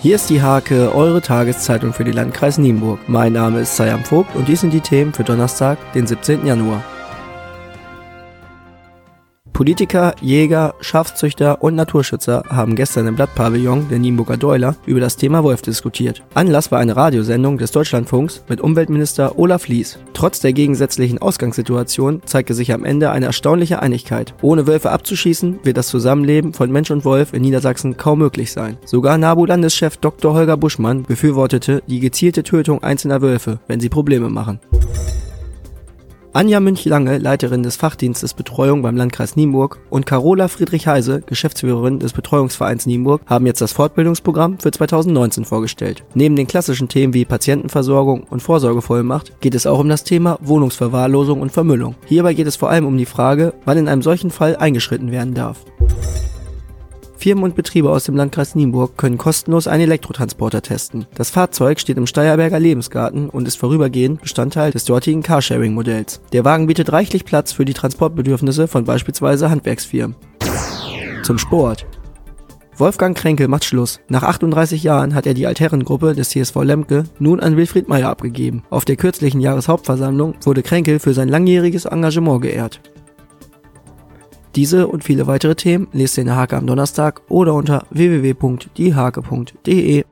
Hier ist die Hake, eure Tageszeitung für die Landkreis Nienburg. Mein Name ist Sayam Vogt und dies sind die Themen für Donnerstag, den 17. Januar. Politiker, Jäger, Schafzüchter und Naturschützer haben gestern im Blattpavillon der Nienburger Deuler über das Thema Wolf diskutiert. Anlass war eine Radiosendung des Deutschlandfunks mit Umweltminister Olaf Lies. Trotz der gegensätzlichen Ausgangssituation zeigte sich am Ende eine erstaunliche Einigkeit. Ohne Wölfe abzuschießen, wird das Zusammenleben von Mensch und Wolf in Niedersachsen kaum möglich sein. Sogar NABU-Landeschef Dr. Holger Buschmann befürwortete die gezielte Tötung einzelner Wölfe, wenn sie Probleme machen. Anja Münch-Lange, Leiterin des Fachdienstes Betreuung beim Landkreis Nienburg und Carola Friedrich-Heise, Geschäftsführerin des Betreuungsvereins Nienburg, haben jetzt das Fortbildungsprogramm für 2019 vorgestellt. Neben den klassischen Themen wie Patientenversorgung und Vorsorgevollmacht geht es auch um das Thema Wohnungsverwahrlosung und Vermüllung. Hierbei geht es vor allem um die Frage, wann in einem solchen Fall eingeschritten werden darf. Firmen und Betriebe aus dem Landkreis Nienburg können kostenlos einen Elektrotransporter testen. Das Fahrzeug steht im Steierberger Lebensgarten und ist vorübergehend Bestandteil des dortigen Carsharing-Modells. Der Wagen bietet reichlich Platz für die Transportbedürfnisse von beispielsweise Handwerksfirmen. Zum Sport. Wolfgang Kränkel macht Schluss. Nach 38 Jahren hat er die Altherrengruppe des TSV Lemke nun an Wilfried Meyer abgegeben. Auf der kürzlichen Jahreshauptversammlung wurde Kränkel für sein langjähriges Engagement geehrt. Diese und viele weitere Themen lest ihr in der Hake am Donnerstag oder unter www.diehake.de.